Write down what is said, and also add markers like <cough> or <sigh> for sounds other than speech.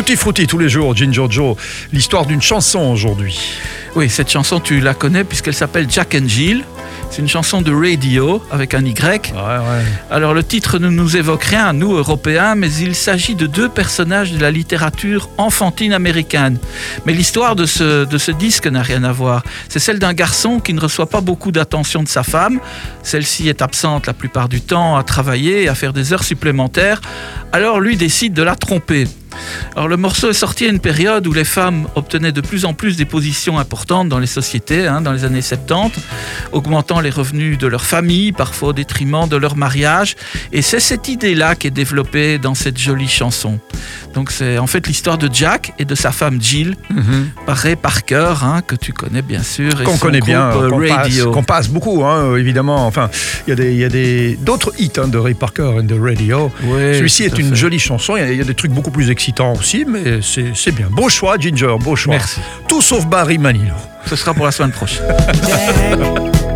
Tutti frutti tous les jours, Ginger Joe. L'histoire d'une chanson aujourd'hui. Oui, cette chanson, tu la connais puisqu'elle s'appelle Jack and Jill. C'est une chanson de radio avec un Y. Alors le titre ne nous évoque rien, nous Européens, mais il s'agit de deux personnages de la littérature enfantine américaine. Mais l'histoire de ce, de ce disque n'a rien à voir. C'est celle d'un garçon qui ne reçoit pas beaucoup d'attention de sa femme. Celle-ci est absente la plupart du temps à travailler, à faire des heures supplémentaires. Alors lui décide de la tromper. Alors le morceau est sorti à une période où les femmes obtenaient de plus en plus des positions importantes dans les sociétés, hein, dans les années 70, augmentant les revenus de leur famille, parfois au détriment de leur mariage. Et c'est cette idée-là qui est développée dans cette jolie chanson. Donc c'est en fait l'histoire de Jack et de sa femme Jill, mm-hmm. par Ray Parker, hein, que tu connais bien sûr. Qu'on connaît bien, euh, qu'on passe, beaucoup, hein, évidemment. Enfin, il y a d'autres hits de Ray Parker et de Radio. Celui-ci est une jolie chanson, il y, y, a des trucs beaucoup plus excitant mais c'est bien. Beau choix, Ginger, beau choix. Merci. Tout sauf Barry Manilow. Ce sera pour la semaine prochaine. <laughs>